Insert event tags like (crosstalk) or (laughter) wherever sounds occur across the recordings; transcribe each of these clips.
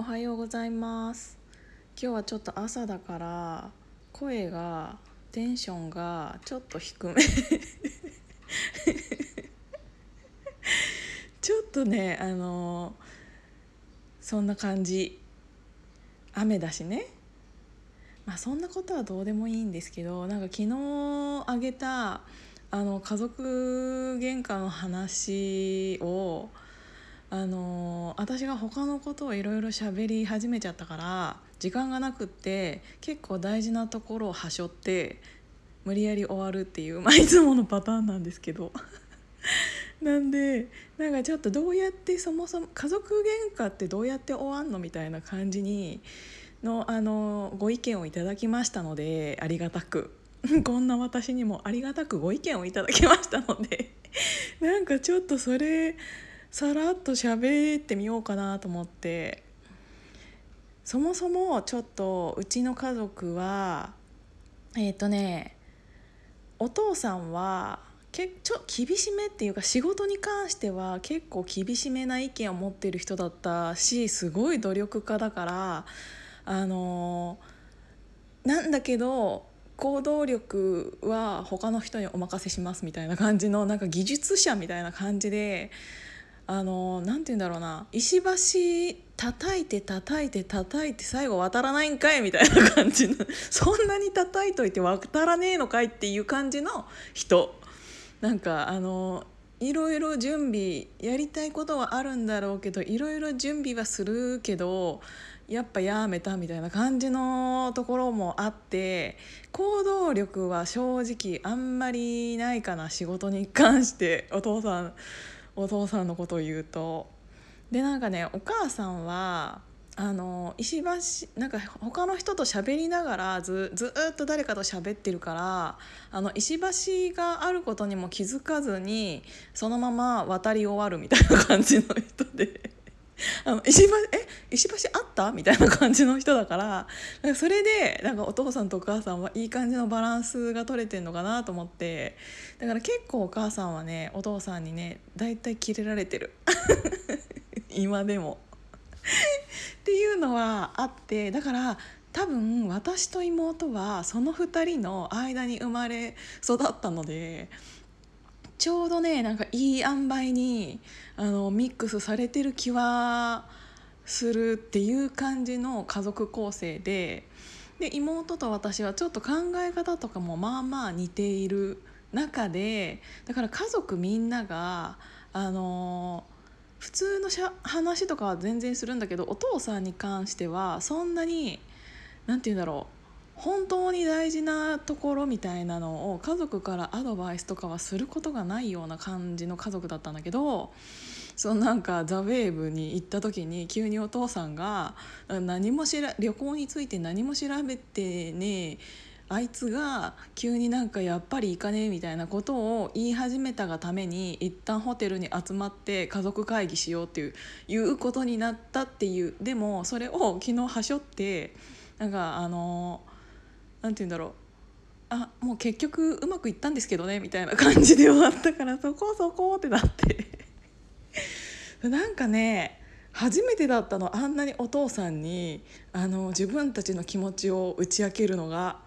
おはようございます。今日はちょっと朝だから声がテンションがちょっと低め。(laughs) ちょっとねあのそんな感じ。雨だしね。まあそんなことはどうでもいいんですけどなんか昨日あげたあの家族喧嘩の話をあの私が他のことをいろいろ喋り始めちゃったから時間がなくって結構大事なところをはしょって無理やり終わるっていう、まあ、いつものパターンなんですけど。(laughs) なんでなんかちょっとどうやってそもそも家族喧嘩ってどうやって終わんのみたいな感じにのあのご意見をいただきましたのでありがたく。(laughs) こんな私にもありがたくご意見をいただきましたので。(laughs) なんかちょっとそれさらっと喋ってみようかなと思って。そもそもちょっとうちの家族はえっ、ー、とねお父さんはけちょ厳しめっていうか仕事に関しては結構厳しめな意見を持ってる人だったしすごい努力家だからあのなんだけど行動力は他の人にお任せしますみたいな感じのなんか技術者みたいな感じであのなんて言うんだろうな。石橋叩いて叩いて叩いて最後渡らないんかいみたいな感じの。(laughs) そんなに叩いといて渡らねえのかいっていう感じの人。なんかあのいろいろ準備やりたいことはあるんだろうけどいろいろ準備はするけどやっぱやめたみたいな感じのところもあって行動力は正直あんまりないかな仕事に関して。お父さん。お父さんのことを言うと。でなんかねお母さんはあの石橋なんか他の人と喋りながらずずっと誰かと喋ってるからあの石橋があることにも気づかずにそのまま渡り終わるみたいな感じの人で。あの石橋え石橋あった？みたいな感じの人だからなんかそれでなんかお父さんとお母さんはいい感じのバランスが取れてんのかなと思ってだから結構お母さんはねお父さんにね大体キレられてる。(laughs) 今でも。っていうのはあってだから多分私と妹はその2人の間に生まれ育ったのでちょうどねなんかいい塩梅にあのミックスされてる気はするっていう感じの家族構成でで妹と私はちょっと考え方とかもまあまあ似ている中でだから家族みんながあの普通の話とかは全然するんだけどお父さんに関してはそんなに何て言うんだろう本当に大事なところみたいなのを家族からアドバイスとかはすることがないような感じの家族だったんだけどそのなんかザ・ウェーブに行った時に急にお父さんが何もしら旅行について何も調べてねえあいつが急になんかやっぱり行かねえみたいなことを言い始めたがために一旦ホテルに集まって家族会議しようっていういうことになったっていうでもそれを昨日はしょってなんかあのなんて言うんだろう。あもう結局うまくいったんですけどねみたいな感じで終わったからそこそこってなって。(laughs) なんかね初めてだったのあんなにお父さんにあの自分たちの気持ちを打ち明けるのが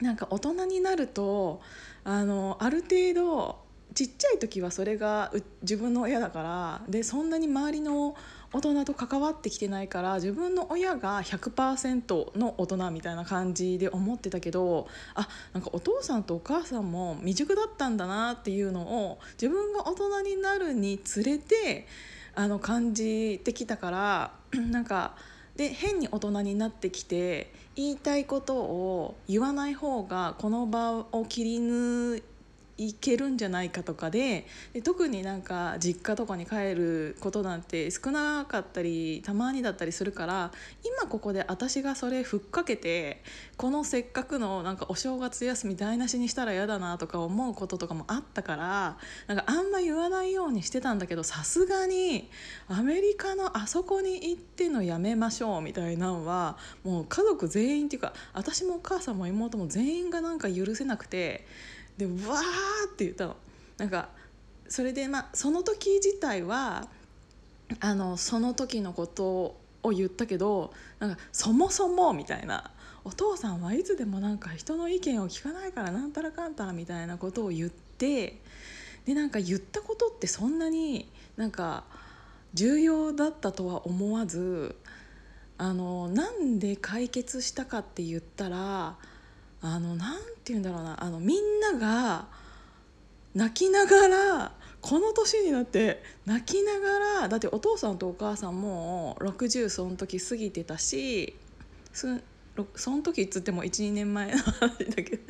なんか大人になるとあのある程度ちっちゃい時はそれが自分の親だからでそんなに周りの大人と関わってきてないから自分の親が100%の大人みたいな感じで思ってたけどあなんかお父さんとお母さんも未熟だったんだなっていうのを自分が大人になるにつれてあの感じてきたから (clears throat) なんかで変に大人になってきて言いたいことを言わない方がこの場を切り抜いけるんじゃないかとかでで特になんか実家とかに帰ることなんて少なかったりたまにだったりするから今ここで私がそれふっかけてこのせっかくのなんかお正月休み台無しにしたら嫌だなとか思うこととかもあったからなんかあんま言わないようにしてたんだけどさすがにアメリカのあそこに行ってのやめましょうみたいなのはもう家族全員っていうか私もお母さんも妹も全員がなんか許せなくて。でわーって言ったの。なんかそれでまあその時自体はあのその時のことを言ったけどなんかそもそもみたいな。お父さんはいつでもなんか人の意見を聞かないからなんたらかんたらみたいなことを言ってでなんか言ったことってそんなになんか重要だったとは思わずあのなんで解決したかって言ったらあのなんて言うんだろうな。あのみんなが泣きながらこの年になって泣きながらだってお父さんとお母さんも60その時過ぎてたしそその時っつっても12年前の話だけど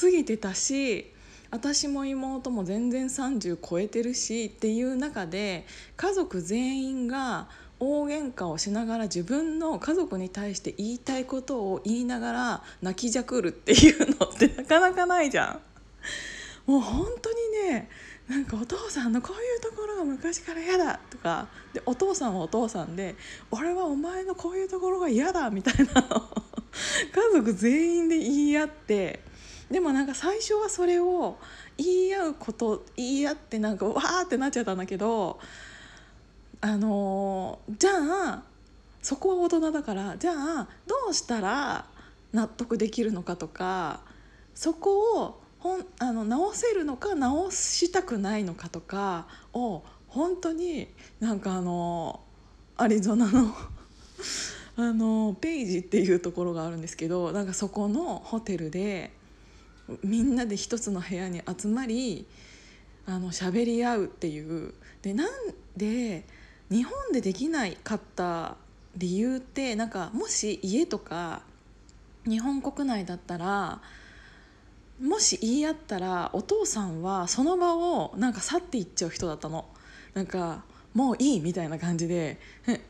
過ぎてたし私も妹も全然30超えてるしっていう中で家族全員が大喧嘩をしながら自分の家族に対して言いたいことを言いながら泣きじゃくるっていうのってなかなかないじゃん。もう本当にねなんかお父さんのこういうところが昔から嫌だとかでお父さんはお父さんで俺はお前のこういうところが嫌だみたいなのを家族全員で言い合ってでもなんか最初はそれを言い合うこと言い合ってなんかわーってなっちゃったんだけどあのじゃあそこは大人だからじゃあどうしたら納得できるのかとかそこをほんあの直せるのか直したくないのかとかを本当になんかあのアリゾナの (laughs) あのペイジっていうところがあるんですけどなんかそこのホテルでみんなで一つの部屋に集まりあの喋り合うっていう。でなんで日本でできないかった理由ってなんかもし家とか日本国内だったらもし言い合ったらお父さんはその場をなんか去っていっちゃう人だったの。なんかもういいみたいな感じで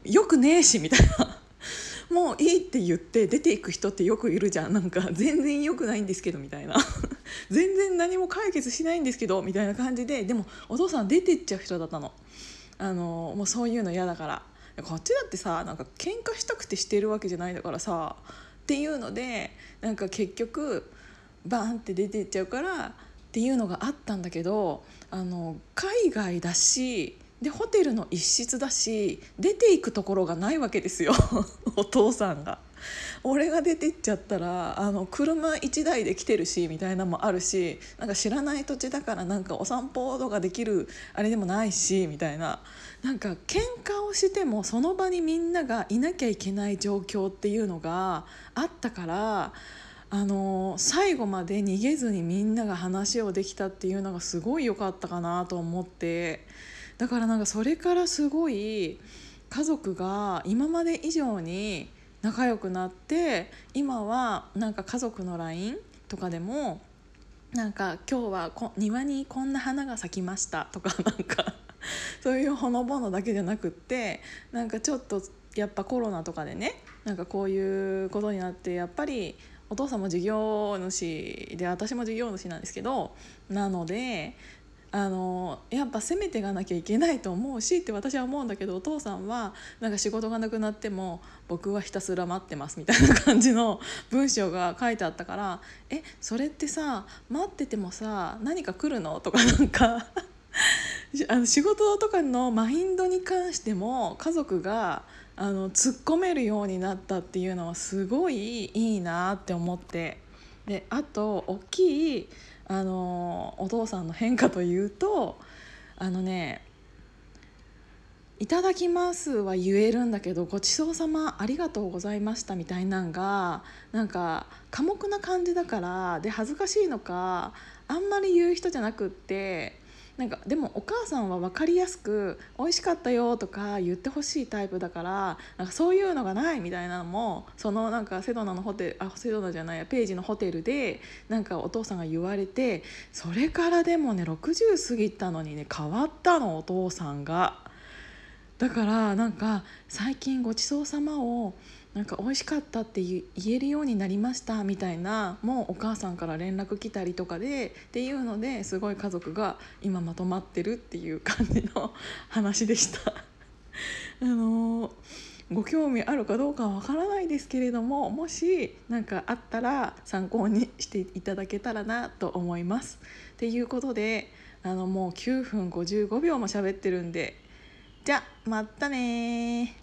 よくねえしみたいな。(laughs) もういいって言って出ていく人ってよくいるじゃん。なんか全然良くないんですけどみたいな。(laughs) 全然何も解決しないんですけどみたいな感じででもお父さん出ていっちゃう人だったの。あのもうそういうの嫌だから。こっちだってさなんか喧嘩したくてしてるわけじゃないんだからさっていうのでなんか結局バンって出ていっちゃうからっていうのがあったんだけどあの海外だしでホテルの一室だし出ていくところがないわけですよ。(laughs) お父さんが。俺が出てっちゃったらあの車1台で来てるしみたいなのもあるしなんか知らない土地だからなんかお散歩とかできるあれでもないしみたいな。なんか喧嘩をしてもその場にみんながいなきゃいけない状況っていうのがあったからあの最後まで逃げずにみんなが話をできたっていうのがすごい良かったかなと思って。だからなんかそれからすごい家族が今まで以上に仲良くなって今はなんか家族の LINE とかでもなんか今日はこ庭にこんな花が咲きましたとか (laughs) なんかそういうほのぼのだけじゃなくってなんかちょっとやっぱコロナとかでねなんかこういうことになってやっぱりお父さんも事業主で私も事業主なんですけどなのであのやっぱ攻めていかなきゃいけないと思うしって私は思うんだけどお父さんはなんか仕事がなくなっても僕はひたすら待ってますみたいな感じの (laughs) 文章が書いてあったからえそれってさ待っててもさ何か来るの？とかなんか (laughs) あの仕事とかのマインドに関しても家族があの突っ込めるようになったっていうのはすごいいいなって思って。であと大きいあのお父さんの変化というとあのね「いただきます」は言えるんだけど「ごちそうさまありがとうございました」みたいなんがなんか寡黙な感じだからで恥ずかしいのかあんまり言う人じゃなくってなんかでもお母さんは分かりやすく「美味しかったよ」とか言ってほしいタイプだからなんかそういうのがないみたいなのもそのなんかセドナのホテルあセドナじゃないやページのホテルでなんかお父さんが言われてそれからでもね60過ぎたのにね変わったのお父さんが。だからなんか最近ごちそうさまをなんか美味しかったって言えるようになりましたみたいなもうお母さんから連絡来たりとかでっていうのですごい家族が今まとまってるっていう感じの話でした。(laughs) あのご興味あるかどうかはわからないですけれどももし何かあったら参考にしていただけたらなと思います。っていうことであのもう9分55秒も喋ってるんで。じゃあまたね